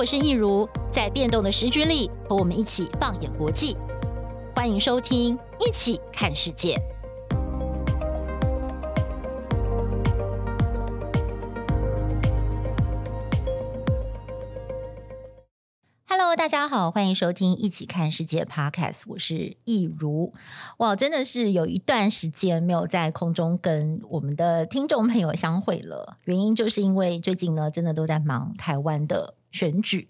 我是益如，在变动的时局里，和我们一起放眼国际。欢迎收听《一起看世界》。Hello，大家好，欢迎收听《一起看世界》Podcast，我是益如。哇，真的是有一段时间没有在空中跟我们的听众朋友相会了，原因就是因为最近呢，真的都在忙台湾的。选举，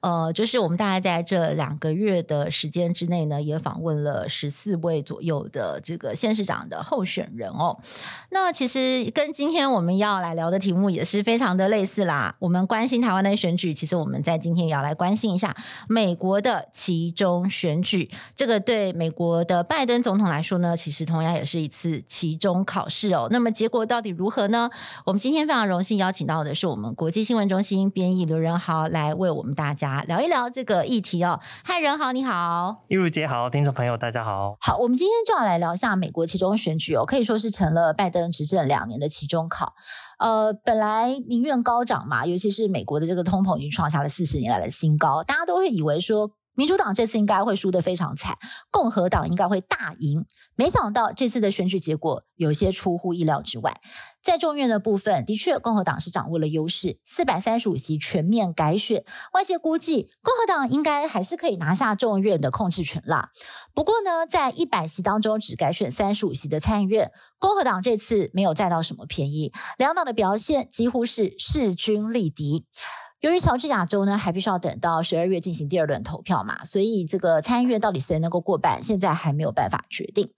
呃，就是我们大概在这两个月的时间之内呢，也访问了十四位左右的这个县市长的候选人哦。那其实跟今天我们要来聊的题目也是非常的类似啦。我们关心台湾的选举，其实我们在今天也要来关心一下美国的期中选举。这个对美国的拜登总统来说呢，其实同样也是一次期中考试哦。那么结果到底如何呢？我们今天非常荣幸邀请到的是我们国际新闻中心编译刘仁豪。来为我们大家聊一聊这个议题哦。嗨，任豪，你好，玉如姐好，听众朋友大家好。好，我们今天就要来聊一下美国期中选举哦，可以说是成了拜登执政两年的期中考。呃，本来民怨高涨嘛，尤其是美国的这个通膨已经创下了四十年来的新高，大家都会以为说。民主党这次应该会输得非常惨，共和党应该会大赢。没想到这次的选举结果有些出乎意料之外。在众院的部分，的确共和党是掌握了优势，四百三十五席全面改选。外界估计共和党应该还是可以拿下众院的控制权啦。不过呢，在一百席当中只改选三十五席的参议院，共和党这次没有占到什么便宜，两党的表现几乎是势均力敌。由于乔治亚州呢，还必须要等到十二月进行第二轮投票嘛，所以这个参议院到底谁能够过半，现在还没有办法决定。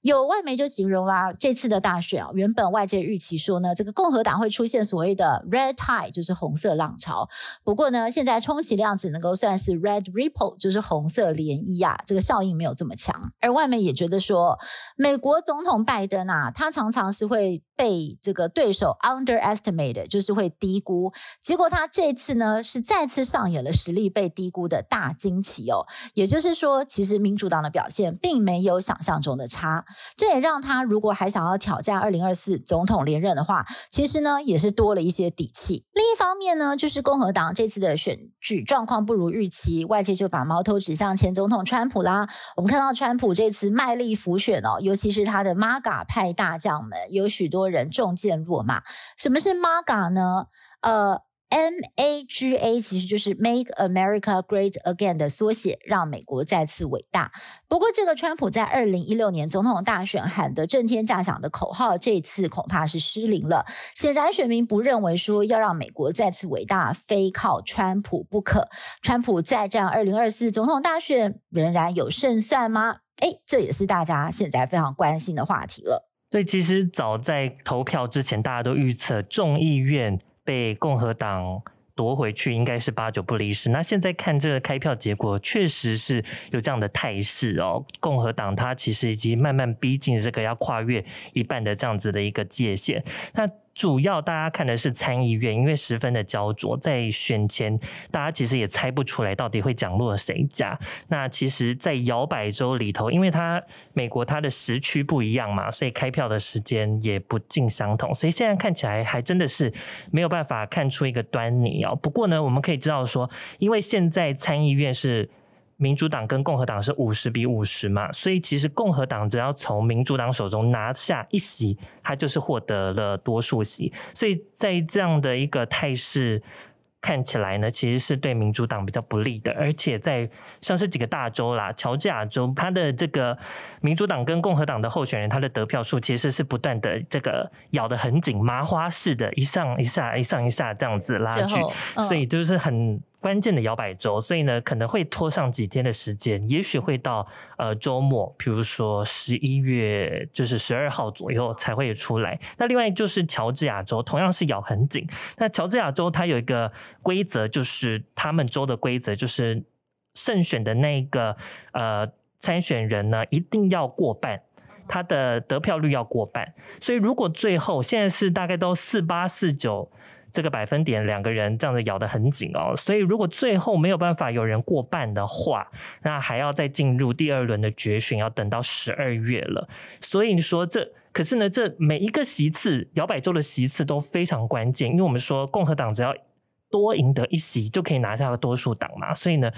有外媒就形容啦，这次的大选啊，原本外界预期说呢，这个共和党会出现所谓的 red tide，就是红色浪潮。不过呢，现在充其量只能够算是 red ripple，就是红色涟漪啊，这个效应没有这么强。而外媒也觉得说，美国总统拜登啊，他常常是会被这个对手 underestimated，就是会低估。结果他这次呢，是再次上演了实力被低估的大惊奇哦。也就是说，其实民主党的表现并没有想象中的差。这也让他如果还想要挑战二零二四总统连任的话，其实呢也是多了一些底气。另一方面呢，就是共和党这次的选举状况不如预期，外界就把矛头指向前总统川普啦。我们看到川普这次卖力浮选哦，尤其是他的 MAGA 派大将们，有许多人中箭落马。什么是 MAGA 呢？呃。MAGA 其实就是 Make America Great Again 的缩写，让美国再次伟大。不过，这个川普在二零一六年总统大选喊得震天价响的口号，这次恐怕是失灵了。显然，选民不认为说要让美国再次伟大，非靠川普不可。川普再战二零二四总统大选，仍然有胜算吗？诶，这也是大家现在非常关心的话题了。对，其实早在投票之前，大家都预测众议院。被共和党夺回去，应该是八九不离十。那现在看这个开票结果，确实是有这样的态势哦。共和党它其实已经慢慢逼近这个要跨越一半的这样子的一个界限。那主要大家看的是参议院，因为十分的焦灼，在选前大家其实也猜不出来到底会讲落谁家。那其实，在摇摆州里头，因为它美国它的时区不一样嘛，所以开票的时间也不尽相同，所以现在看起来还真的是没有办法看出一个端倪哦。不过呢，我们可以知道说，因为现在参议院是。民主党跟共和党是五十比五十嘛，所以其实共和党只要从民主党手中拿下一席，他就是获得了多数席。所以在这样的一个态势看起来呢，其实是对民主党比较不利的。而且在像是几个大州啦，乔治亚州，它的这个民主党跟共和党的候选人，他的得票数其实是不断的这个咬得很紧，麻花式的，一上一下，一上一下这样子拉锯，所以就是很。关键的摇摆州，所以呢可能会拖上几天的时间，也许会到呃周末，比如说十一月就是十二号左右才会出来。那另外就是乔治亚州，同样是咬很紧。那乔治亚州它有一个规则，就是他们州的规则就是胜选的那个呃参选人呢一定要过半，他的得票率要过半。所以如果最后现在是大概都四八四九。这个百分点两个人这样子咬得很紧哦，所以如果最后没有办法有人过半的话，那还要再进入第二轮的决选，要等到十二月了。所以说这，可是呢，这每一个席次摇摆州的席次都非常关键，因为我们说共和党只要多赢得一席就可以拿下多数党嘛，所以呢。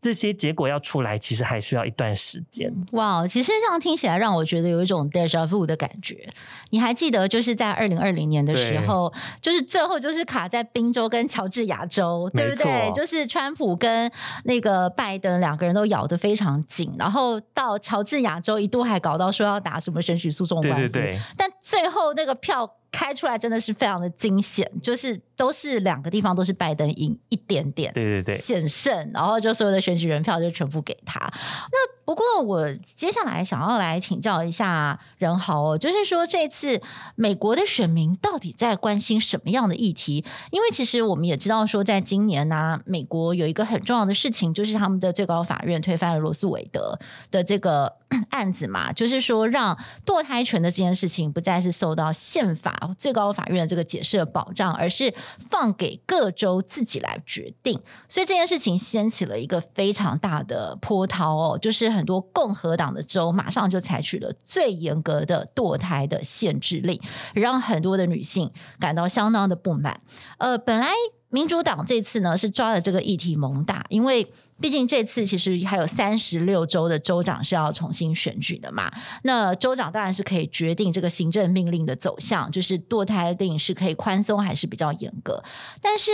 这些结果要出来，其实还需要一段时间。哇，其实这样听起来让我觉得有一种 deja vu 的感觉。你还记得，就是在二零二零年的时候，就是最后就是卡在宾州跟乔治亚州，对不对？就是川普跟那个拜登两个人都咬得非常紧，然后到乔治亚州一度还搞到说要打什么选举诉讼官司，对对对，但最后那个票。开出来真的是非常的惊险，就是都是两个地方都是拜登赢一点点，对对对，险胜，然后就所有的选举人票就全部给他。那不过我接下来想要来请教一下任豪哦，就是说这次美国的选民到底在关心什么样的议题？因为其实我们也知道说，在今年呢、美国有一个很重要的事情，就是他们的最高法院推翻了罗诉韦德的这个 案子嘛，就是说让堕胎权的这件事情不再是受到宪法。最高法院的这个解释的保障，而是放给各州自己来决定，所以这件事情掀起了一个非常大的波涛哦，就是很多共和党的州马上就采取了最严格的堕胎的限制令，让很多的女性感到相当的不满。呃，本来。民主党这次呢是抓了这个议题猛打，因为毕竟这次其实还有三十六州的州长是要重新选举的嘛。那州长当然是可以决定这个行政命令的走向，就是堕胎令是可以宽松还是比较严格。但是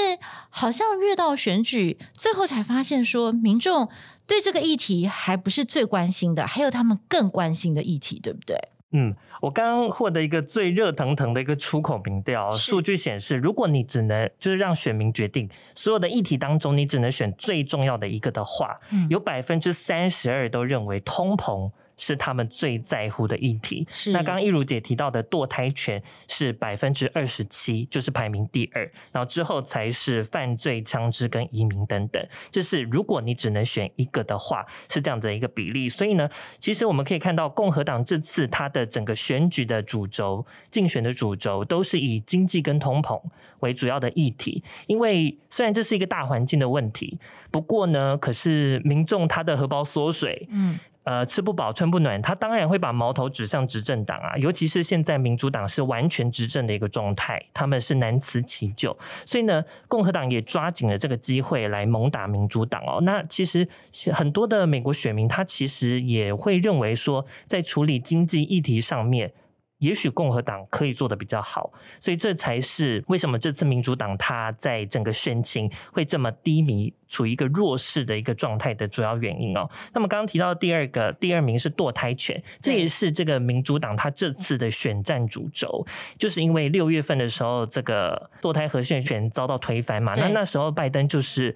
好像越到选举最后才发现，说民众对这个议题还不是最关心的，还有他们更关心的议题，对不对？嗯，我刚刚获得一个最热腾腾的一个出口民调，数据显示，如果你只能就是让选民决定所有的议题当中，你只能选最重要的一个的话，嗯、有百分之三十二都认为通膨。是他们最在乎的议题。是那刚刚一如姐提到的堕胎权是百分之二十七，就是排名第二，然后之后才是犯罪、枪支跟移民等等。就是如果你只能选一个的话，是这样的一个比例。所以呢，其实我们可以看到，共和党这次它的整个选举的主轴、竞选的主轴都是以经济跟通膨为主要的议题。因为虽然这是一个大环境的问题，不过呢，可是民众他的荷包缩水，嗯。呃，吃不饱穿不暖，他当然会把矛头指向执政党啊，尤其是现在民主党是完全执政的一个状态，他们是难辞其咎，所以呢，共和党也抓紧了这个机会来猛打民主党哦。那其实很多的美国选民，他其实也会认为说，在处理经济议题上面。也许共和党可以做的比较好，所以这才是为什么这次民主党它在整个选情会这么低迷，处于一个弱势的一个状态的主要原因哦。那么刚刚提到的第二个，第二名是堕胎权，这也是这个民主党它这次的选战主轴，就是因为六月份的时候，这个堕胎和宪权遭到推翻嘛，那那时候拜登就是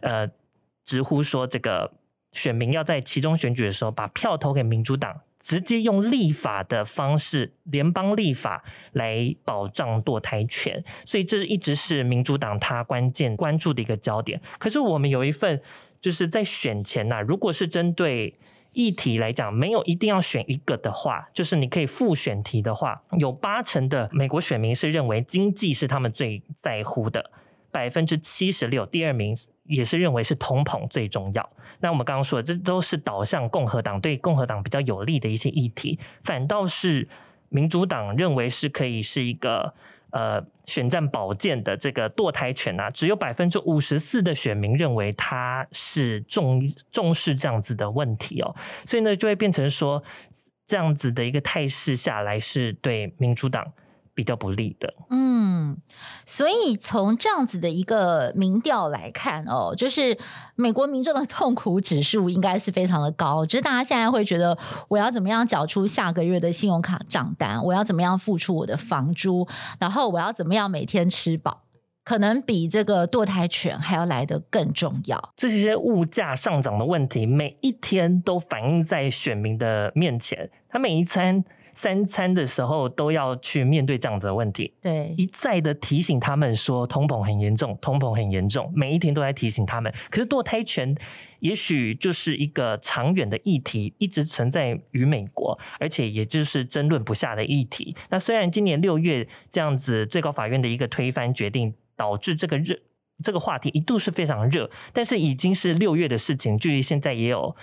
呃直呼说，这个选民要在其中选举的时候把票投给民主党。直接用立法的方式，联邦立法来保障堕胎权，所以这一直是民主党他关键关注的一个焦点。可是我们有一份，就是在选前呐、如果是针对议题来讲，没有一定要选一个的话，就是你可以复选题的话，有八成的美国选民是认为经济是他们最在乎的。百分之七十六，第二名也是认为是通膨最重要。那我们刚刚说的，这都是导向共和党对共和党比较有利的一些议题，反倒是民主党认为是可以是一个呃选战宝剑的这个堕胎权啊，只有百分之五十四的选民认为他是重重视这样子的问题哦，所以呢就会变成说这样子的一个态势下来是对民主党。比较不利的，嗯，所以从这样子的一个民调来看哦，就是美国民众的痛苦指数应该是非常的高，就是大家现在会觉得我要怎么样缴出下个月的信用卡账单，我要怎么样付出我的房租，然后我要怎么样每天吃饱，可能比这个堕胎权还要来得更重要。这些物价上涨的问题，每一天都反映在选民的面前，他每一餐。三餐的时候都要去面对这样子的问题，对，一再的提醒他们说通膨很严重，通膨很严重，每一天都在提醒他们。可是堕胎权也许就是一个长远的议题，一直存在于美国，而且也就是争论不下的议题。那虽然今年六月这样子最高法院的一个推翻决定，导致这个热这个话题一度是非常热，但是已经是六月的事情，距离现在也有。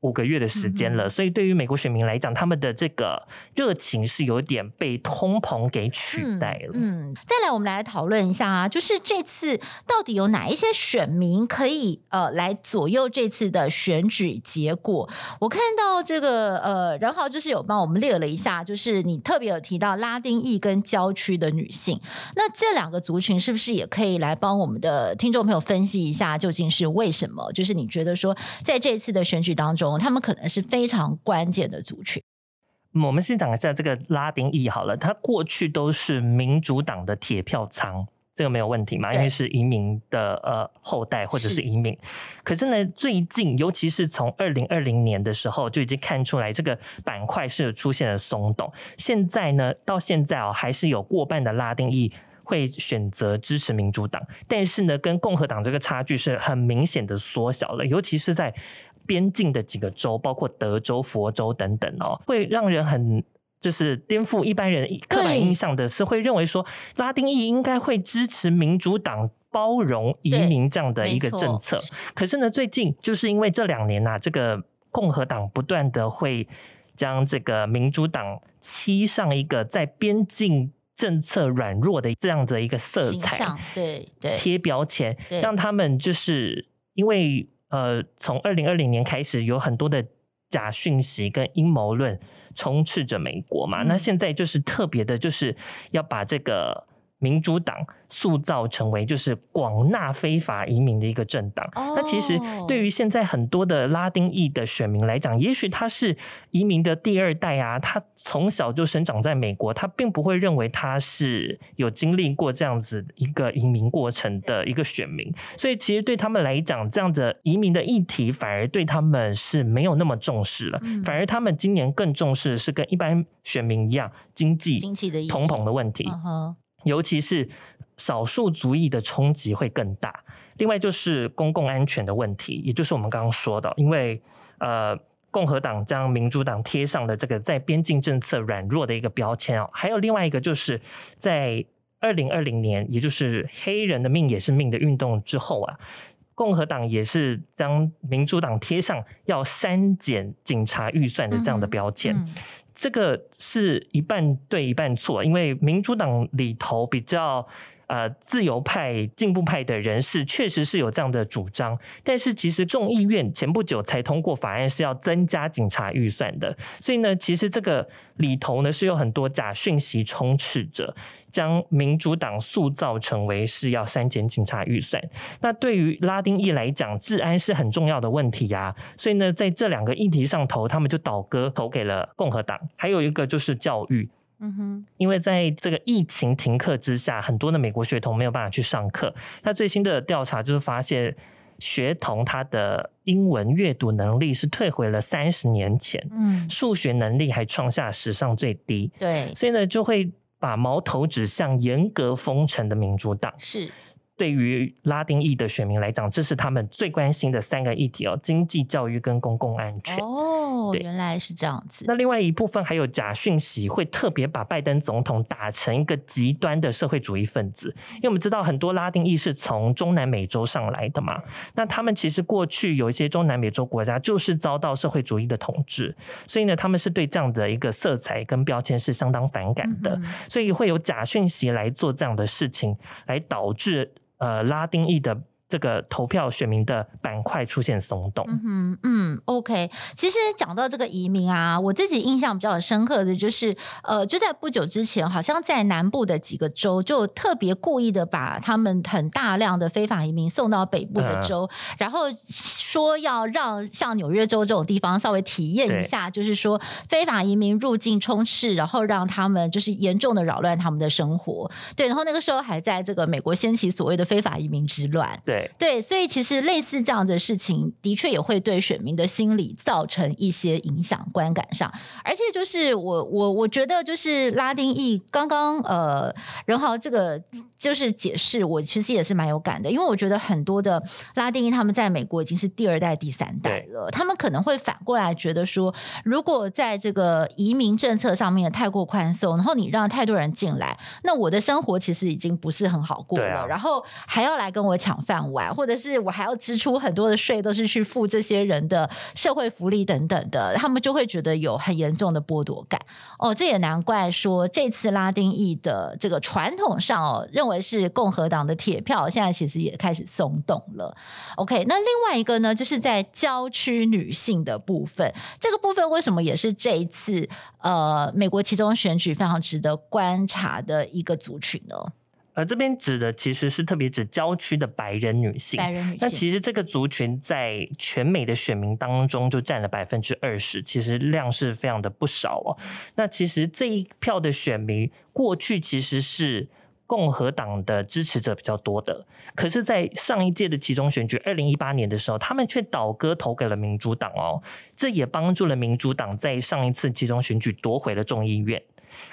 五个月的时间了，嗯、所以对于美国选民来讲，他们的这个热情是有点被通膨给取代了。嗯，嗯，再来我们来讨论一下啊，就是这次到底有哪一些选民可以呃来左右这次的选举结果？我看到这个呃，然后就是有帮我们列了一下，就是你特别有提到拉丁裔跟郊区的女性，那这两个族群是不是也可以来帮我们的听众朋友分析一下，究竟是为什么？就是你觉得说在这次的选举当中。他们可能是非常关键的族群。我们先讲一下这个拉丁裔好了，他过去都是民主党的铁票仓，这个没有问题嘛？因为是移民的呃后代或者是移民。是可是呢，最近尤其是从二零二零年的时候就已经看出来，这个板块是出现了松动。现在呢，到现在哦，还是有过半的拉丁裔会选择支持民主党，但是呢，跟共和党这个差距是很明显的缩小了，尤其是在。边境的几个州，包括德州、佛州等等哦，会让人很就是颠覆一般人刻板印象的是，会认为说拉丁裔应该会支持民主党包容移民这样的一个政策。可是呢，最近就是因为这两年呐、啊，这个共和党不断的会将这个民主党漆上一个在边境政策软弱的这样的一个色彩，对对，贴标签，让他们就是因为。呃，从二零二零年开始，有很多的假讯息跟阴谋论充斥着美国嘛。嗯、那现在就是特别的，就是要把这个。民主党塑造成为就是广纳非法移民的一个政党。Oh. 那其实对于现在很多的拉丁裔的选民来讲，也许他是移民的第二代啊，他从小就生长在美国，他并不会认为他是有经历过这样子一个移民过程的一个选民。所以其实对他们来讲，这样的移民的议题反而对他们是没有那么重视了。反而他们今年更重视的是跟一般选民一样，经济、经济的通膨的问题。尤其是少数族裔的冲击会更大。另外就是公共安全的问题，也就是我们刚刚说的，因为呃，共和党将民主党贴上了这个在边境政策软弱的一个标签哦。还有另外一个就是在二零二零年，也就是黑人的命也是命的运动之后啊，共和党也是将民主党贴上要删减警察预算的这样的标签。嗯嗯这个是一半对一半错，因为民主党里头比较呃自由派、进步派的人士确实是有这样的主张，但是其实众议院前不久才通过法案是要增加警察预算的，所以呢，其实这个里头呢是有很多假讯息充斥着。将民主党塑造成为是要删减警察预算，那对于拉丁裔来讲，治安是很重要的问题呀、啊。所以呢，在这两个议题上投，他们就倒戈投给了共和党。还有一个就是教育，嗯哼，因为在这个疫情停课之下，很多的美国学童没有办法去上课。那最新的调查就是发现，学童他的英文阅读能力是退回了三十年前，嗯，数学能力还创下史上最低。对，所以呢，就会。把矛头指向严格封城的民主党，是。对于拉丁裔的选民来讲，这是他们最关心的三个议题哦：经济、教育跟公共安全。哦，原来是这样子。那另外一部分还有假讯息，会特别把拜登总统打成一个极端的社会主义分子，因为我们知道很多拉丁裔是从中南美洲上来的嘛，那他们其实过去有一些中南美洲国家就是遭到社会主义的统治，所以呢，他们是对这样的一个色彩跟标签是相当反感的，嗯、所以会有假讯息来做这样的事情，来导致呃拉丁裔的。这个投票选民的板块出现松动。嗯嗯，OK。其实讲到这个移民啊，我自己印象比较深刻的就是，呃，就在不久之前，好像在南部的几个州，就特别故意的把他们很大量的非法移民送到北部的州，嗯、然后说要让像纽约州这种地方稍微体验一下，就是说非法移民入境充斥，然后让他们就是严重的扰乱他们的生活。对，然后那个时候还在这个美国掀起所谓的非法移民之乱。对。对，所以其实类似这样的事情，的确也会对选民的心理造成一些影响，观感上。而且就是我我我觉得，就是拉丁裔刚刚呃仁豪这个就是解释，我其实也是蛮有感的，因为我觉得很多的拉丁裔他们在美国已经是第二代、第三代了，他们可能会反过来觉得说，如果在这个移民政策上面太过宽松，然后你让太多人进来，那我的生活其实已经不是很好过了，啊、然后还要来跟我抢饭碗。或者是我还要支出很多的税都是去付这些人的社会福利等等的，他们就会觉得有很严重的剥夺感。哦，这也难怪说这次拉丁裔的这个传统上哦，认为是共和党的铁票，现在其实也开始松动了。OK，那另外一个呢，就是在郊区女性的部分，这个部分为什么也是这一次呃美国其中选举非常值得观察的一个族群呢？而这边指的其实是特别指郊区的白人女性。白人女性，那其实这个族群在全美的选民当中就占了百分之二十，其实量是非常的不少哦。那其实这一票的选民过去其实是共和党的支持者比较多的，可是，在上一届的集中选举，二零一八年的时候，他们却倒戈投给了民主党哦。这也帮助了民主党在上一次集中选举夺回了众议院。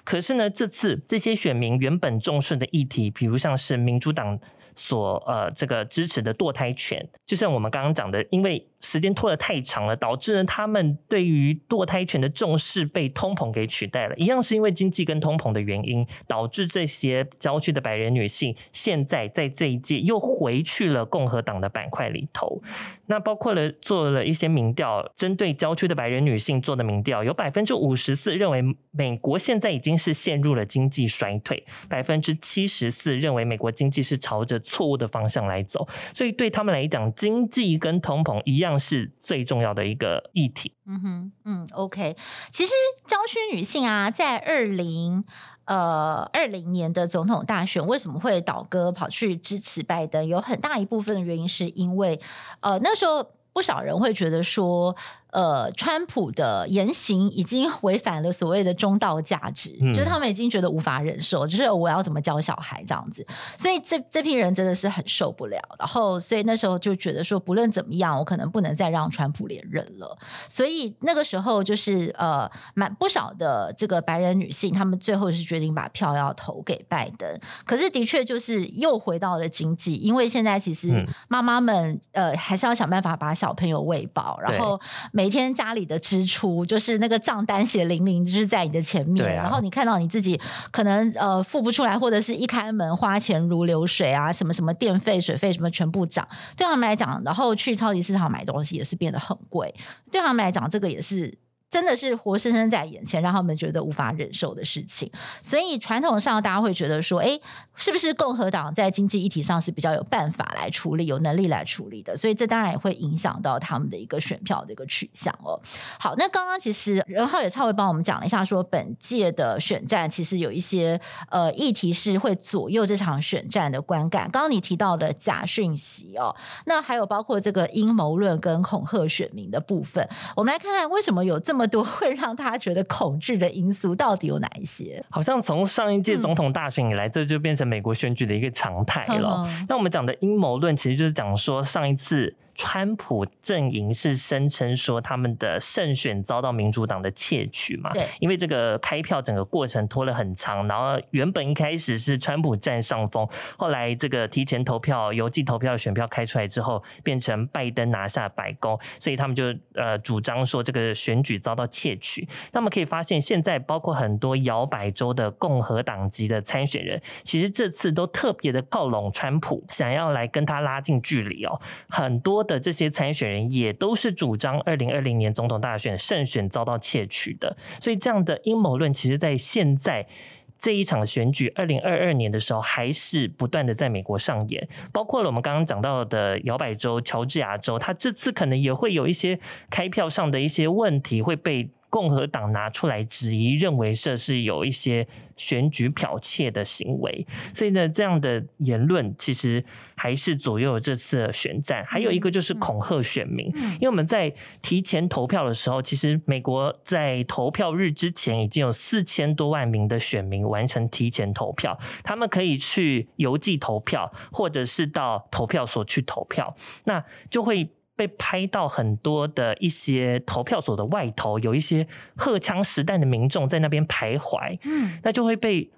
可是呢，这次这些选民原本重视的议题，比如像是民主党所呃这个支持的堕胎权，就像我们刚刚讲的，因为。时间拖得太长了，导致呢他们对于堕胎权的重视被通膨给取代了。一样是因为经济跟通膨的原因，导致这些郊区的白人女性现在在这一届又回去了共和党的板块里头。那包括了做了一些民调，针对郊区的白人女性做的民调，有百分之五十四认为美国现在已经是陷入了经济衰退，百分之七十四认为美国经济是朝着错误的方向来走。所以对他们来讲，经济跟通膨一样。是最重要的一个议题。嗯哼，嗯，OK。其实郊区女性啊，在二零呃二零年的总统大选，为什么会倒戈跑去支持拜登？有很大一部分的原因是因为呃那时候不少人会觉得说。呃，川普的言行已经违反了所谓的中道价值，嗯，就是他们已经觉得无法忍受，就是我要怎么教小孩这样子，所以这这批人真的是很受不了。然后，所以那时候就觉得说，不论怎么样，我可能不能再让川普连任了。所以那个时候就是呃，蛮不少的这个白人女性，她们最后是决定把票要投给拜登。可是的确就是又回到了经济，因为现在其实妈妈们呃还是要想办法把小朋友喂饱，然后每每天家里的支出就是那个账单血淋淋，就是在你的前面，啊、然后你看到你自己可能呃付不出来，或者是一开门花钱如流水啊，什么什么电费、水费什么全部涨，对他们来讲，然后去超级市场买东西也是变得很贵，对他们来讲，这个也是。真的是活生生在眼前，让他们觉得无法忍受的事情。所以传统上，大家会觉得说，哎，是不是共和党在经济议题上是比较有办法来处理、有能力来处理的？所以这当然也会影响到他们的一个选票的一个取向哦。好，那刚刚其实仁浩也稍微帮我们讲了一下，说本届的选战其实有一些呃议题是会左右这场选战的观感。刚刚你提到的假讯息哦，那还有包括这个阴谋论跟恐吓选民的部分，我们来看看为什么有这么。多 会让他觉得恐惧的因素到底有哪一些？好像从上一届总统大选以来，嗯、这就变成美国选举的一个常态了。嗯、那我们讲的阴谋论，其实就是讲说上一次。川普阵营是声称说他们的胜选遭到民主党的窃取嘛？对，因为这个开票整个过程拖了很长，然后原本一开始是川普占上风，后来这个提前投票、邮寄投票选票开出来之后，变成拜登拿下白宫，所以他们就呃主张说这个选举遭到窃取。那么可以发现，现在包括很多摇摆州的共和党籍的参选人，其实这次都特别的靠拢川普，想要来跟他拉近距离哦，很多。的这些参选人也都是主张二零二零年总统大选胜选遭到窃取的，所以这样的阴谋论，其实在现在这一场选举二零二二年的时候，还是不断的在美国上演。包括了我们刚刚讲到的摇摆州乔治亚州，他这次可能也会有一些开票上的一些问题会被。共和党拿出来质疑，认为这是有一些选举剽窃的行为，所以呢，这样的言论其实还是左右了这次的选战。还有一个就是恐吓选民，因为我们在提前投票的时候，其实美国在投票日之前已经有四千多万名的选民完成提前投票，他们可以去邮寄投票，或者是到投票所去投票，那就会。被拍到很多的一些投票所的外头，有一些荷枪实弹的民众在那边徘徊，嗯，那就会被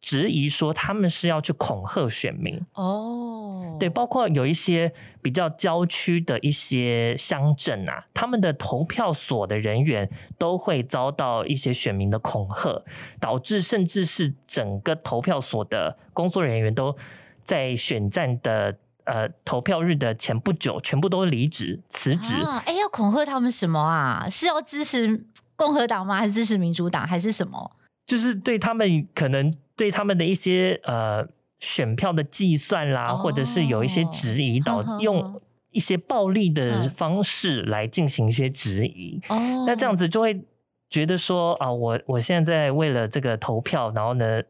质疑说他们是要去恐吓选民哦，对，包括有一些比较郊区的一些乡镇啊，他们的投票所的人员都会遭到一些选民的恐吓，导致甚至是整个投票所的工作人员都在选战的。呃投票日的前不久，全部都离职辞职。哎、啊，要恐吓他们什么啊？是要支持共和党吗？还是支持民主党？还是什么？就是对他们可能对他们的一些呃选票的计算啦，哦、或者是有一些质疑，导呵用一些暴力的方式来进行一些质疑。哦，那这样子就会觉得说啊，我我现在为了这个投票，然后呢，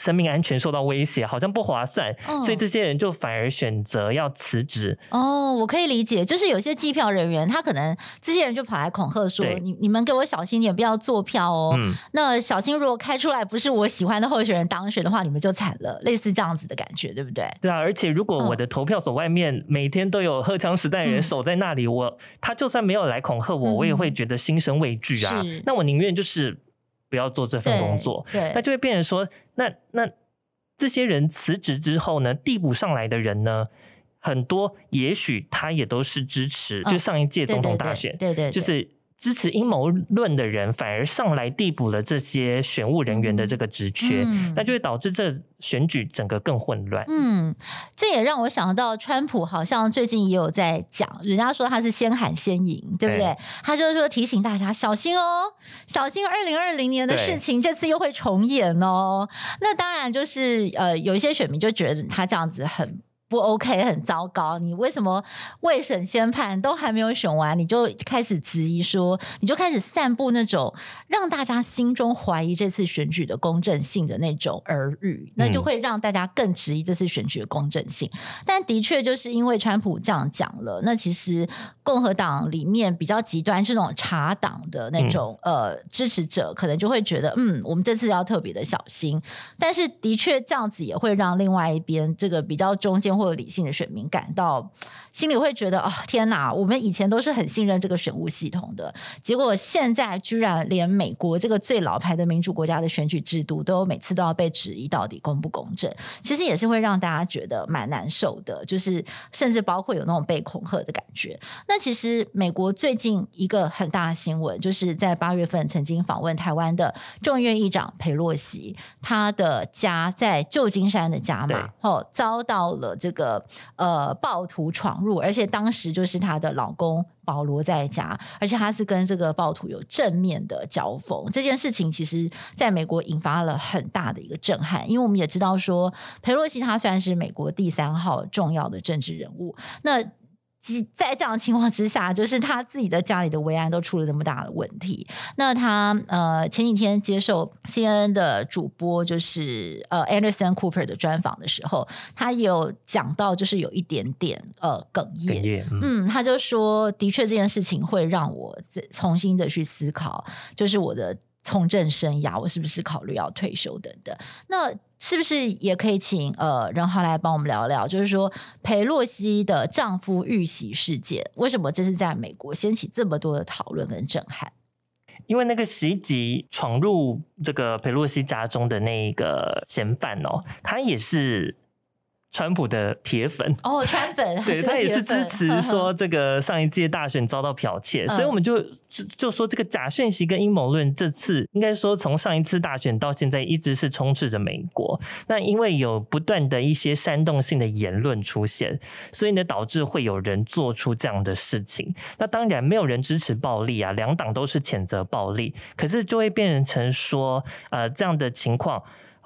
生命安全受到威胁，好像不划算，哦、所以这些人就反而选择要辞职。哦，我可以理解，就是有些计票人员，他可能这些人就跑来恐吓说：“你你们给我小心点，不要做票哦。嗯”那小心，如果开出来不是我喜欢的候选人当选的话，你们就惨了，类似这样子的感觉，对不对？对啊，而且如果我的投票所外面每天都有荷枪实弹人守在那里，嗯、我他就算没有来恐吓我，嗯、我也会觉得心生畏惧啊。是那我宁愿就是。不要做这份工作，那就会变成说，那那这些人辞职之后呢，递补上来的人呢，很多也许他也都是支持，哦、就上一届总统大选，对对，对，对对，就是。支持阴谋论的人反而上来递补了这些选务人员的这个职缺，嗯、那就会导致这选举整个更混乱。嗯，这也让我想到，川普好像最近也有在讲，人家说他是先喊先赢，对不对？对，他就是说提醒大家小心哦，小心二零二零年的事情这次又会重演哦。那当然就是呃，有一些选民就觉得他这样子很。不 OK，很糟糕。你为什么未审先判都还没有选完，你就开始质疑说，你就开始散布那种让大家心中怀疑这次选举的公正性的那种耳语，那就会让大家更质疑这次选举的公正性。嗯、但的确就是因为川普这样讲了，那其实共和党里面比较极端，这种查党的那种、嗯、呃支持者，可能就会觉得，嗯，我们这次要特别的小心。但是的确这样子也会让另外一边这个比较中间。或者理性的选民感到心里会觉得哦，天哪！我们以前都是很信任这个选务系统的，结果现在居然连美国这个最老牌的民主国家的选举制度都每次都要被质疑到底公不公正，其实也是会让大家觉得蛮难受的，就是甚至包括有那种被恐吓的感觉。那其实美国最近一个很大的新闻，就是在八月份曾经访问台湾的众议院议长裴洛西，他的家在旧金山的家嘛，哦遭到了这个。这个呃，暴徒闯入，而且当时就是她的老公保罗在家，而且她是跟这个暴徒有正面的交锋。这件事情其实在美国引发了很大的一个震撼，因为我们也知道说，裴洛西他算是美国第三号重要的政治人物，那。在这样的情况之下，就是他自己的家里的维安都出了那么大的问题。那他呃前几天接受 CNN 的主播就是呃 Anderson Cooper 的专访的时候，他有讲到就是有一点点呃哽咽。嗯，嗯，他就说的确这件事情会让我重新的去思考，就是我的从政生涯，我是不是考虑要退休等等。那是不是也可以请呃任浩来帮我们聊聊？就是说，裴洛西的丈夫遇袭事件，为什么这是在美国掀起这么多的讨论跟震撼？因为那个袭击闯入这个裴洛西家中的那一个嫌犯哦，他也是。川普的铁粉哦，川粉，对，他也是支持 说这个上一届大选遭到剽窃，所以我们就就就说这个假讯息跟阴谋论，这次应该说从上一次大选到现在一直是充斥着美国。那因为有不断的一些煽动性的言论出现，所以呢导致会有人做出这样的事情。那当然没有人支持暴力啊，两党都是谴责暴力，可是就会变成说呃这样的情况。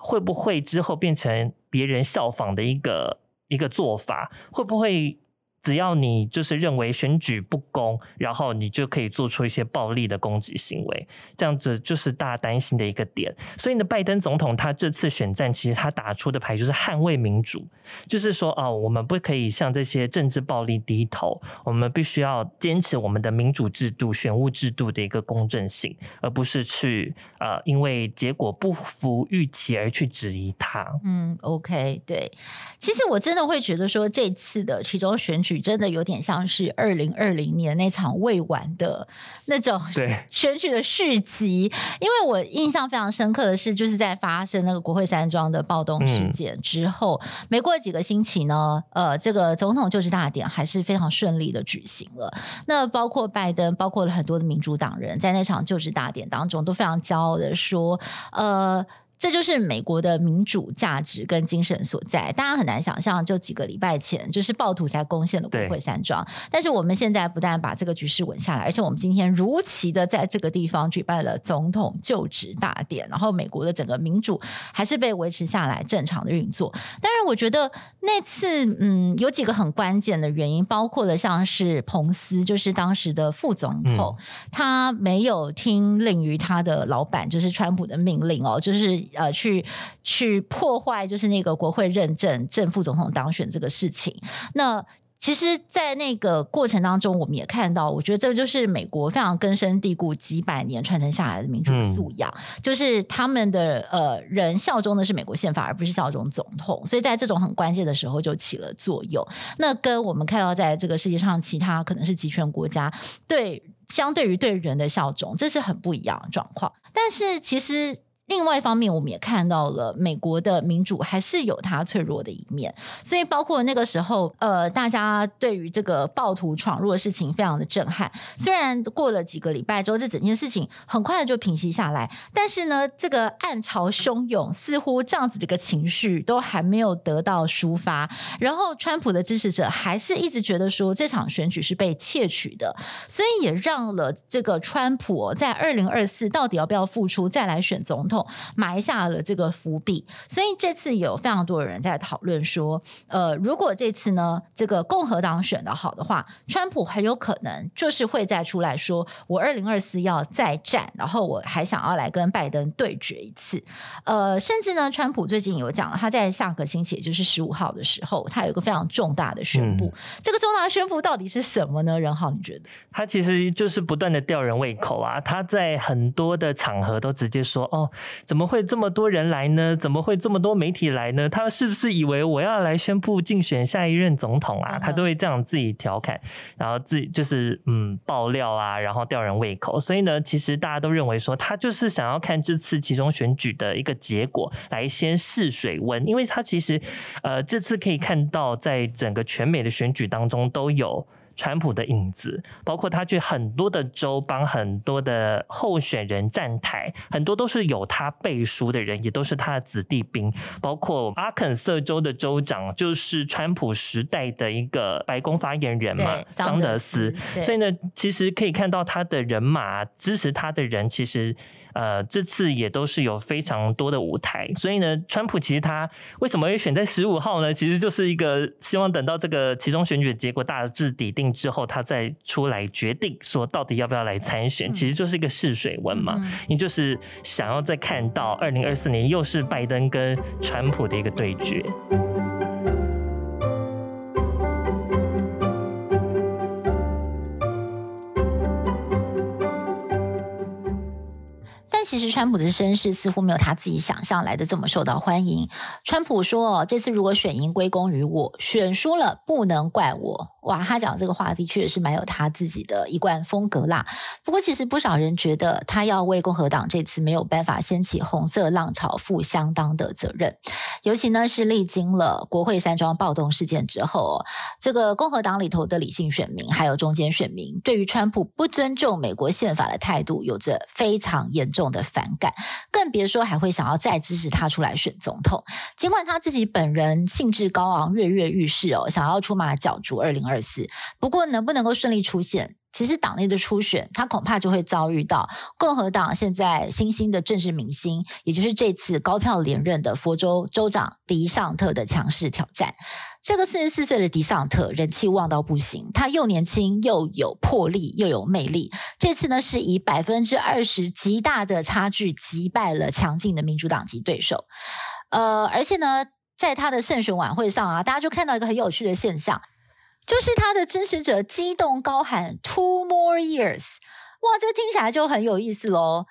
会不会之后变成别人效仿的一个一个做法？会不会？只要你就是认为选举不公，然后你就可以做出一些暴力的攻击行为，这样子就是大家担心的一个点。所以呢，拜登总统他这次选战，其实他打出的牌就是捍卫民主，就是说哦，我们不可以向这些政治暴力低头，我们必须要坚持我们的民主制度、选务制度的一个公正性，而不是去呃因为结果不符预期而去质疑他。嗯，OK，对，其实我真的会觉得说这次的其中选举。真的有点像是二零二零年那场未完的那种选举的续集，因为我印象非常深刻的是，就是在发生那个国会山庄的暴动事件之后，嗯、没过几个星期呢，呃，这个总统就职大典还是非常顺利的举行了。那包括拜登，包括了很多的民主党人在那场就职大典当中都非常骄傲的说，呃。这就是美国的民主价值跟精神所在。大家很难想象，就几个礼拜前，就是暴徒才攻陷了国会山庄。但是我们现在不但把这个局势稳下来，而且我们今天如期的在这个地方举办了总统就职大典，然后美国的整个民主还是被维持下来，正常的运作。当然，我觉得那次嗯，有几个很关键的原因，包括了像是彭斯，就是当时的副总统，嗯、他没有听令于他的老板，就是川普的命令哦，就是。呃，去去破坏就是那个国会认证正副总统当选这个事情。那其实，在那个过程当中，我们也看到，我觉得这就是美国非常根深蒂固、几百年传承下来的民主素养，嗯、就是他们的呃人效忠的是美国宪法，而不是效忠总统。所以在这种很关键的时候就起了作用。那跟我们看到在这个世界上其他可能是集权国家对相对于对人的效忠，这是很不一样的状况。但是其实。另外一方面，我们也看到了美国的民主还是有它脆弱的一面，所以包括那个时候，呃，大家对于这个暴徒闯入的事情非常的震撼。虽然过了几个礼拜之后，这整件事情很快的就平息下来，但是呢，这个暗潮汹涌，似乎这样子这个情绪都还没有得到抒发。然后，川普的支持者还是一直觉得说这场选举是被窃取的，所以也让了这个川普在二零二四到底要不要复出再来选总统。埋下了这个伏笔，所以这次有非常多的人在讨论说，呃，如果这次呢，这个共和党选得好的话，川普很有可能就是会再出来说，我二零二四要再战，然后我还想要来跟拜登对决一次。呃，甚至呢，川普最近有讲了，他在下个星期，也就是十五号的时候，他有一个非常重大的宣布。嗯、这个重大的宣布到底是什么呢？任浩，你觉得？他其实就是不断的吊人胃口啊！他在很多的场合都直接说，哦。怎么会这么多人来呢？怎么会这么多媒体来呢？他是不是以为我要来宣布竞选下一任总统啊？他都会这样自己调侃，然后自己就是嗯爆料啊，然后吊人胃口。所以呢，其实大家都认为说他就是想要看这次其中选举的一个结果，来先试水温。因为他其实呃这次可以看到，在整个全美的选举当中都有。川普的影子，包括他去很多的州帮很多的候选人站台，很多都是有他背书的人，也都是他的子弟兵。包括阿肯色州的州长，就是川普时代的一个白宫发言人嘛，桑德斯。所以呢，其实可以看到他的人马支持他的人，其实。呃，这次也都是有非常多的舞台，所以呢，川普其实他为什么会选在十五号呢？其实就是一个希望等到这个其中选举结果大致底定之后，他再出来决定说到底要不要来参选，其实就是一个试水温嘛。你就是想要再看到二零二四年又是拜登跟川普的一个对决。其实川普的身世似乎没有他自己想象来的这么受到欢迎。川普说：“这次如果选赢归功于我，选输了不能怪我。”哇，他讲这个话的确是蛮有他自己的一贯风格啦。不过，其实不少人觉得他要为共和党这次没有办法掀起红色浪潮负相当的责任。尤其呢是历经了国会山庄暴动事件之后，这个共和党里头的理性选民还有中间选民，对于川普不尊重美国宪法的态度有着非常严重的反感，更别说还会想要再支持他出来选总统。尽管他自己本人兴致高昂、跃跃欲试哦，想要出马角逐二零二四，不过能不能够顺利出现，其实党内的初选，他恐怕就会遭遇到共和党现在新兴的政治明星，也就是这次高票连任的佛州州长迪尚特的强势挑战。这个四十四岁的迪尚特人气旺到不行，他又年轻又有魄力又有魅力。这次呢，是以百分之二十极大的差距击败了强劲的民主党籍对手。呃，而且呢，在他的胜选晚会上啊，大家就看到一个很有趣的现象，就是他的支持者激动高喊 “Two more years”，哇，这个听起来就很有意思喽。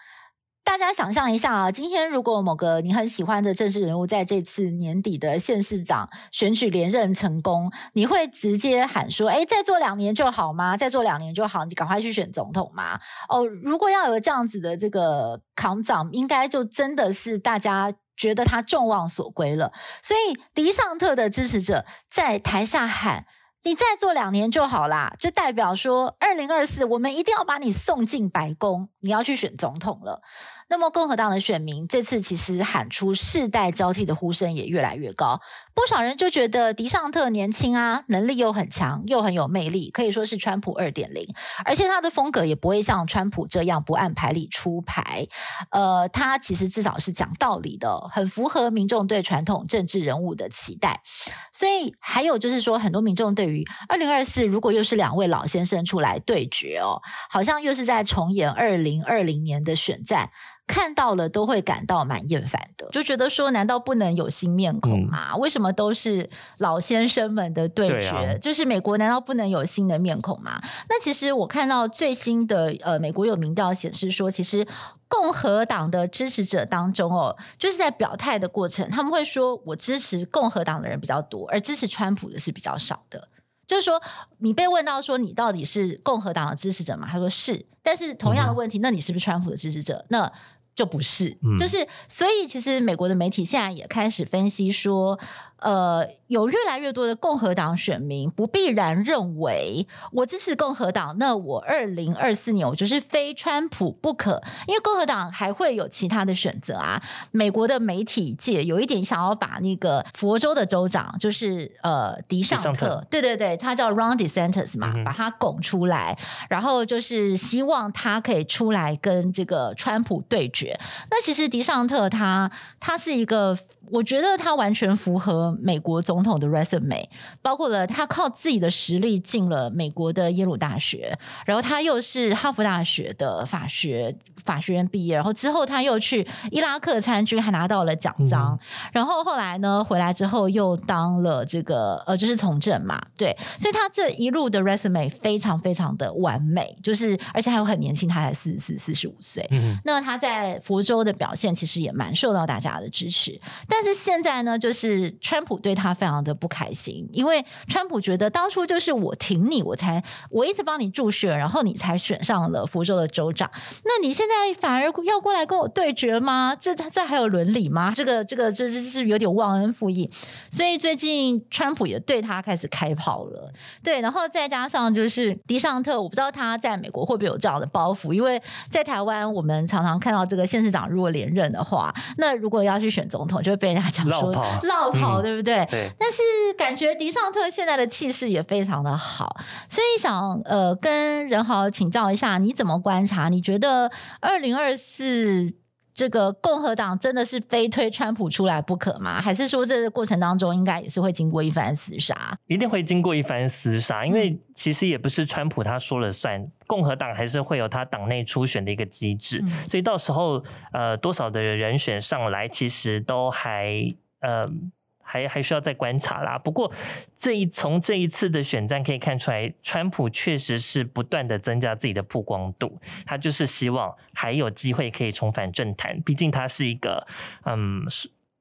大家想象一下啊，今天如果某个你很喜欢的政治人物在这次年底的县市长选举连任成功，你会直接喊说：“诶，再做两年就好吗？再做两年就好，你赶快去选总统吗？”哦，如果要有这样子的这个 countdown，应该就真的是大家觉得他众望所归了。所以迪尚特的支持者在台下喊。你再做两年就好啦，就代表说，二零二四我们一定要把你送进白宫，你要去选总统了。那么共和党的选民这次其实喊出世代交替的呼声也越来越高，不少人就觉得迪尚特年轻啊，能力又很强，又很有魅力，可以说是川普二点零，而且他的风格也不会像川普这样不按牌理出牌，呃，他其实至少是讲道理的，很符合民众对传统政治人物的期待。所以还有就是说，很多民众对于二零二四如果又是两位老先生出来对决哦，好像又是在重演二零二零年的选战。看到了都会感到蛮厌烦的，就觉得说，难道不能有新面孔吗？嗯、为什么都是老先生们的对决？对啊、就是美国难道不能有新的面孔吗？那其实我看到最新的呃，美国有民调显示说，其实共和党的支持者当中哦，就是在表态的过程，他们会说我支持共和党的人比较多，而支持川普的是比较少的。就是说，你被问到说你到底是共和党的支持者吗？他说是，但是同样的问题，嗯、那你是不是川普的支持者？那就不是，就是所以其实美国的媒体现在也开始分析说，呃。有越来越多的共和党选民不必然认为我支持共和党，那我二零二四年我就是非川普不可，因为共和党还会有其他的选择啊。美国的媒体界有一点想要把那个佛州的州长，就是呃迪尚特，特对对对，他叫 Ron DeSantis 嘛，嗯、把他拱出来，然后就是希望他可以出来跟这个川普对决。那其实迪尚特他他是一个，我觉得他完全符合美国总统的 resume，包括了他靠自己的实力进了美国的耶鲁大学，然后他又是哈佛大学的法学法学院毕业，然后之后他又去伊拉克参军，还拿到了奖章，嗯、然后后来呢回来之后又当了这个呃就是从政嘛，对，所以他这一路的 resume 非常非常的完美，就是而且还有很年轻，他才四十四四十五岁，嗯、那他在福州的表现其实也蛮受到大家的支持，但是现在呢，就是川普对他非常。的不开心，因为川普觉得当初就是我挺你，我才我一直帮你助选，然后你才选上了福州的州长。那你现在反而要过来跟我对决吗？这这还有伦理吗？这个这个这这是有点忘恩负义。所以最近川普也对他开始开炮了。对，然后再加上就是迪尚特，我不知道他在美国会不会有这样的包袱，因为在台湾我们常常看到这个县市长如果连任的话，那如果要去选总统，就会被人家讲说落跑，对不对？对。但是感觉迪尚特现在的气势也非常的好，所以想呃跟任豪请教一下，你怎么观察？你觉得二零二四这个共和党真的是非推川普出来不可吗？还是说这个过程当中应该也是会经过一番厮杀？一定会经过一番厮杀，因为其实也不是川普他说了算，共和党还是会有他党内初选的一个机制，嗯、所以到时候呃多少的人选上来，其实都还呃。还还需要再观察啦。不过这一从这一次的选战可以看出来，川普确实是不断的增加自己的曝光度。他就是希望还有机会可以重返政坛。毕竟他是一个嗯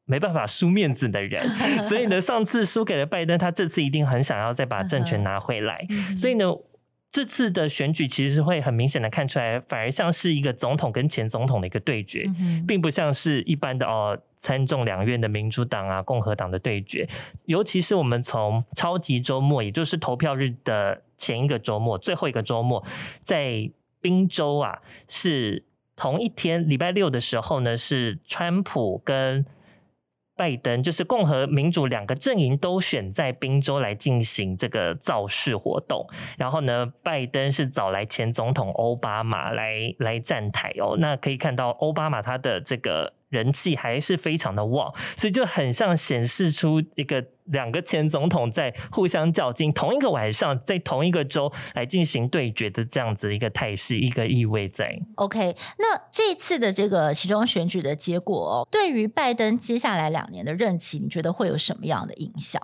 没办法输面子的人，所以呢，上次输给了拜登，他这次一定很想要再把政权拿回来。所以呢。这次的选举其实会很明显的看出来，反而像是一个总统跟前总统的一个对决，嗯、并不像是一般的哦参众两院的民主党啊共和党的对决。尤其是我们从超级周末，也就是投票日的前一个周末，最后一个周末，在宾州啊，是同一天礼拜六的时候呢，是川普跟。拜登就是共和民主两个阵营都选在宾州来进行这个造势活动，然后呢，拜登是找来前总统奥巴马来来站台哦，那可以看到奥巴马他的这个。人气还是非常的旺，所以就很像显示出一个两个前总统在互相较劲，同一个晚上在同一个州来进行对决的这样子一个态势，一个意味在。OK，那这一次的这个其中选举的结果，对于拜登接下来两年的任期，你觉得会有什么样的影响？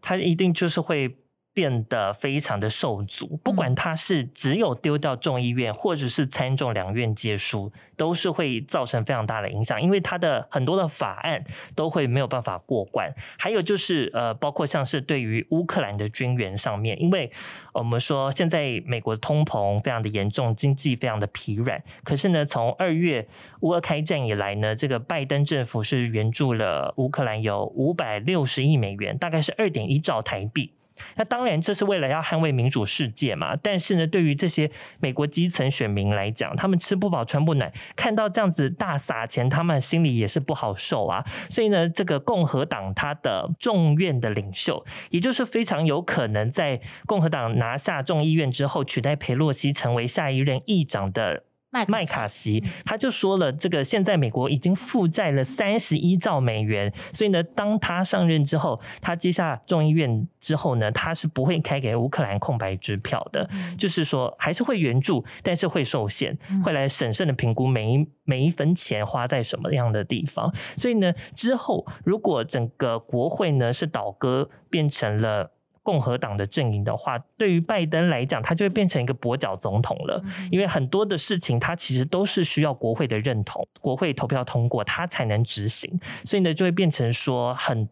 他一定就是会。变得非常的受阻，不管他是只有丢掉众议院，或者是参众两院皆输，都是会造成非常大的影响，因为他的很多的法案都会没有办法过关。还有就是呃，包括像是对于乌克兰的军援上面，因为我们说现在美国通膨非常的严重，经济非常的疲软。可是呢，从二月乌俄开战以来呢，这个拜登政府是援助了乌克兰有五百六十亿美元，大概是二点一兆台币。那当然这是为了要捍卫民主世界嘛。但是呢，对于这些美国基层选民来讲，他们吃不饱穿不暖，看到这样子大撒钱，他们心里也是不好受啊。所以呢，这个共和党他的众院的领袖，也就是非常有可能在共和党拿下众议院之后，取代佩洛西成为下一任议长的。麦卡锡他就说了，这个现在美国已经负债了三十一兆美元，所以呢，当他上任之后，他接下众议院之后呢，他是不会开给乌克兰空白支票的，就是说还是会援助，但是会受限，会来审慎的评估每一每一分钱花在什么样的地方。所以呢，之后如果整个国会呢是倒戈，变成了。共和党的阵营的话，对于拜登来讲，他就会变成一个跛脚总统了。因为很多的事情，他其实都是需要国会的认同，国会投票通过，他才能执行。所以呢，就会变成说很。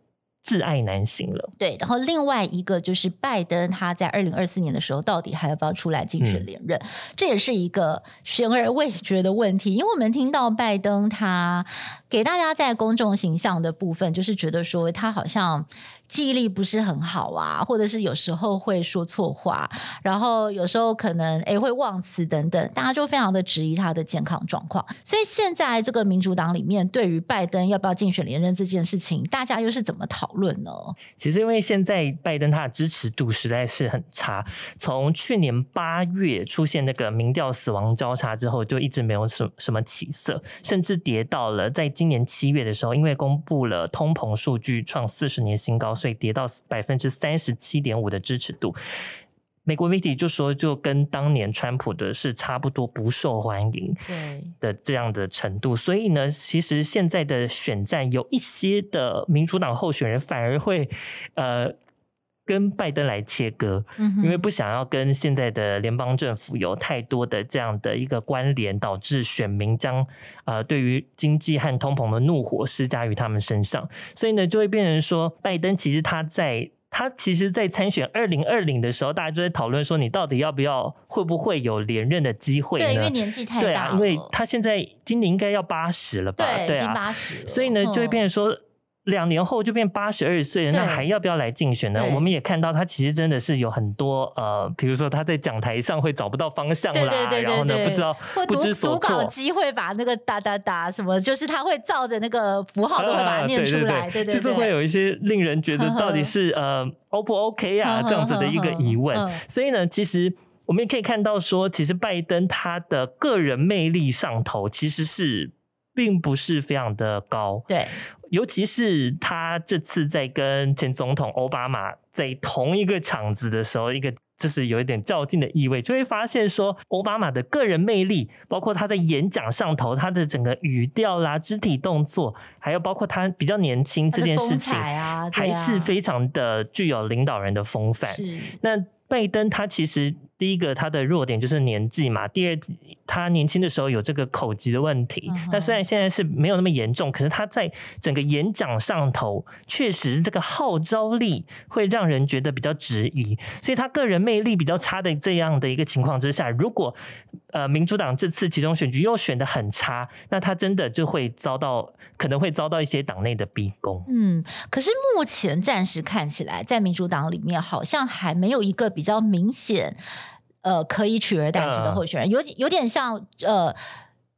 挚爱难行了。对，然后另外一个就是拜登，他在二零二四年的时候，到底还要不要出来竞选连任？嗯、这也是一个悬而未决的问题。因为我们听到拜登他给大家在公众形象的部分，就是觉得说他好像记忆力不是很好啊，或者是有时候会说错话，然后有时候可能诶会忘词等等，大家就非常的质疑他的健康状况。所以现在这个民主党里面，对于拜登要不要竞选连任这件事情，大家又是怎么讨论？论呢？其实因为现在拜登他的支持度实在是很差，从去年八月出现那个民调死亡交叉之后，就一直没有什什么起色，甚至跌到了在今年七月的时候，因为公布了通膨数据创四十年新高，所以跌到百分之三十七点五的支持度。美国媒体就说，就跟当年川普的是差不多不受欢迎的这样的程度，所以呢，其实现在的选战有一些的民主党候选人反而会呃跟拜登来切割，因为不想要跟现在的联邦政府有太多的这样的一个关联，导致选民将呃对于经济和通膨的怒火施加于他们身上，所以呢，就会变成说，拜登其实他在。他其实，在参选二零二零的时候，大家就在讨论说，你到底要不要，会不会有连任的机会呢？对，因为年纪太大了。对啊，因为他现在今年应该要八十了吧？对，对啊，已经八十。所以呢，就会变成说。两年后就变八十二岁了，那还要不要来竞选呢？我们也看到他其实真的是有很多呃，比如说他在讲台上会找不到方向啦，对对对对对，然后呢不知道不知所措，读稿机会把那个哒哒哒什么，就是他会照着那个符号都会把它念出来，对对对，就是会有一些令人觉得到底是呃 O 不 OK 啊这样子的一个疑问。所以呢，其实我们也可以看到说，其实拜登他的个人魅力上头其实是。并不是非常的高，对，尤其是他这次在跟前总统奥巴马在同一个场子的时候，一个就是有一点较劲的意味，就会发现说，奥巴马的个人魅力，包括他在演讲上头，他的整个语调啦、肢体动作，还有包括他比较年轻这件事情，啊啊、还是非常的具有领导人的风范。是，那拜登他其实。第一个，他的弱点就是年纪嘛。第二，他年轻的时候有这个口疾的问题。那、嗯、虽然现在是没有那么严重，可是他在整个演讲上头，确实这个号召力会让人觉得比较质疑。所以他个人魅力比较差的这样的一个情况之下，如果呃民主党这次其中选举又选得很差，那他真的就会遭到可能会遭到一些党内的逼宫。嗯，可是目前暂时看起来，在民主党里面好像还没有一个比较明显。呃，可以取而代之的候选人，有点有点像呃，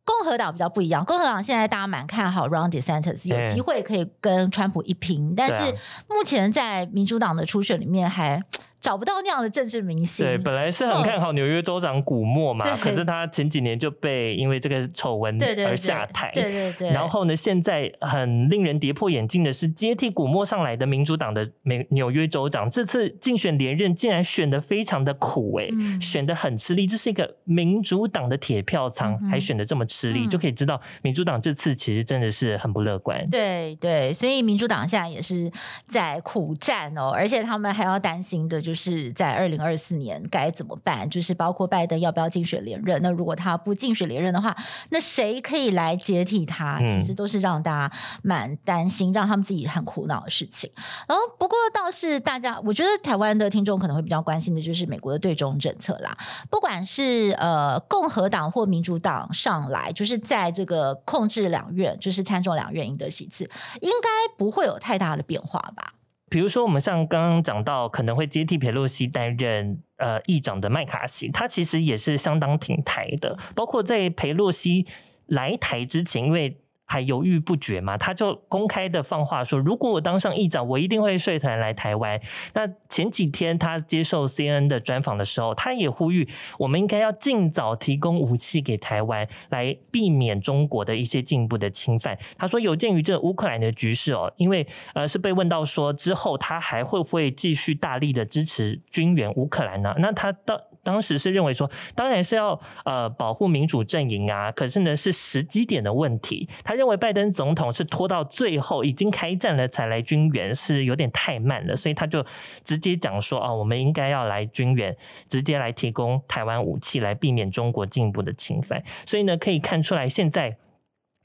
共和党比较不一样。共和党现在大家蛮看好 Ron DeSantis，有机会可以跟川普一拼，但是目前在民主党的初选里面还。找不到那样的政治明星。对，本来是很看好纽约州长古默嘛，可是他前几年就被因为这个丑闻而下台。对对对。然后呢，现在很令人跌破眼镜的是，接替古默上来的民主党的美纽约州长，这次竞选连任竟然选的非常的苦哎、欸，嗯、选的很吃力。这是一个民主党的铁票仓，还选的这么吃力，嗯、就可以知道民主党这次其实真的是很不乐观。对对，所以民主党现在也是在苦战哦，而且他们还要担心的。就是在二零二四年该怎么办？就是包括拜登要不要竞选连任？那如果他不竞选连任的话，那谁可以来接替他？其实都是让大家蛮担心，让他们自己很苦恼的事情。然后不过倒是大家，我觉得台湾的听众可能会比较关心的就是美国的对中政策啦。不管是呃共和党或民主党上来，就是在这个控制两院，就是参众两院赢得席次，应该不会有太大的变化吧？比如说我们像刚刚讲到可能会接替佩洛西担任呃议长的麦卡锡，他其实也是相当挺台的，包括在佩洛西来台之前，因为。还犹豫不决嘛？他就公开的放话说，如果我当上议长，我一定会率团来台湾。那前几天他接受 C N 的专访的时候，他也呼吁我们应该要尽早提供武器给台湾，来避免中国的一些进一步的侵犯。他说，有鉴于这乌克兰的局势哦，因为呃是被问到说之后他还会不会继续大力的支持军援乌克兰呢？那他到。当时是认为说，当然是要呃保护民主阵营啊，可是呢是时机点的问题。他认为拜登总统是拖到最后已经开战了才来军援，是有点太慢了，所以他就直接讲说啊，我们应该要来军援，直接来提供台湾武器，来避免中国进一步的侵犯。所以呢，可以看出来现在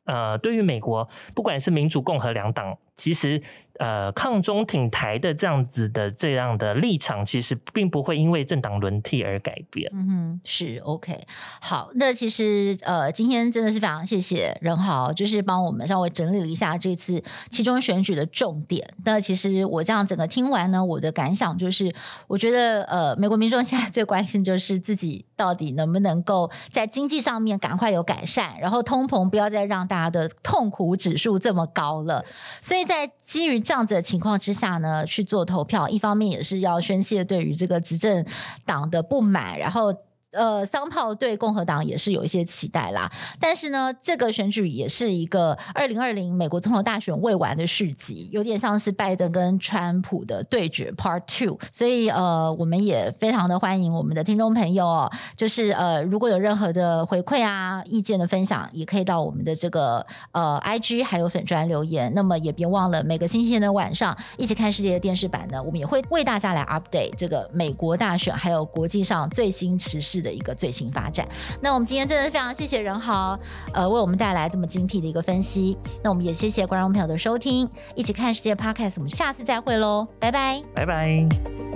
呃，对于美国，不管是民主共和两党，其实。呃，抗中挺台的这样子的这样的立场，其实并不会因为政党轮替而改变。嗯哼，是 OK。好，那其实呃，今天真的是非常谢谢任豪，就是帮我们稍微整理了一下这次其中选举的重点。那其实我这样整个听完呢，我的感想就是，我觉得呃，美国民众现在最关心就是自己到底能不能够在经济上面赶快有改善，然后通膨不要再让大家的痛苦指数这么高了。所以在在基于这样子的情况之下呢，去做投票，一方面也是要宣泄对于这个执政党的不满，然后。呃，桑炮对共和党也是有一些期待啦，但是呢，这个选举也是一个二零二零美国总统大选未完的续集，有点像是拜登跟川普的对决 Part Two，所以呃，我们也非常的欢迎我们的听众朋友哦，就是呃，如果有任何的回馈啊、意见的分享，也可以到我们的这个呃 IG 还有粉专留言。那么也别忘了每个星期天的晚上，一起看世界的电视版呢，我们也会为大家来 update 这个美国大选还有国际上最新时事的一个最新发展。那我们今天真的非常谢谢任豪，呃，为我们带来这么精辟的一个分析。那我们也谢谢观众朋友的收听，一起看世界 Podcast，我们下次再会喽，拜拜，拜拜。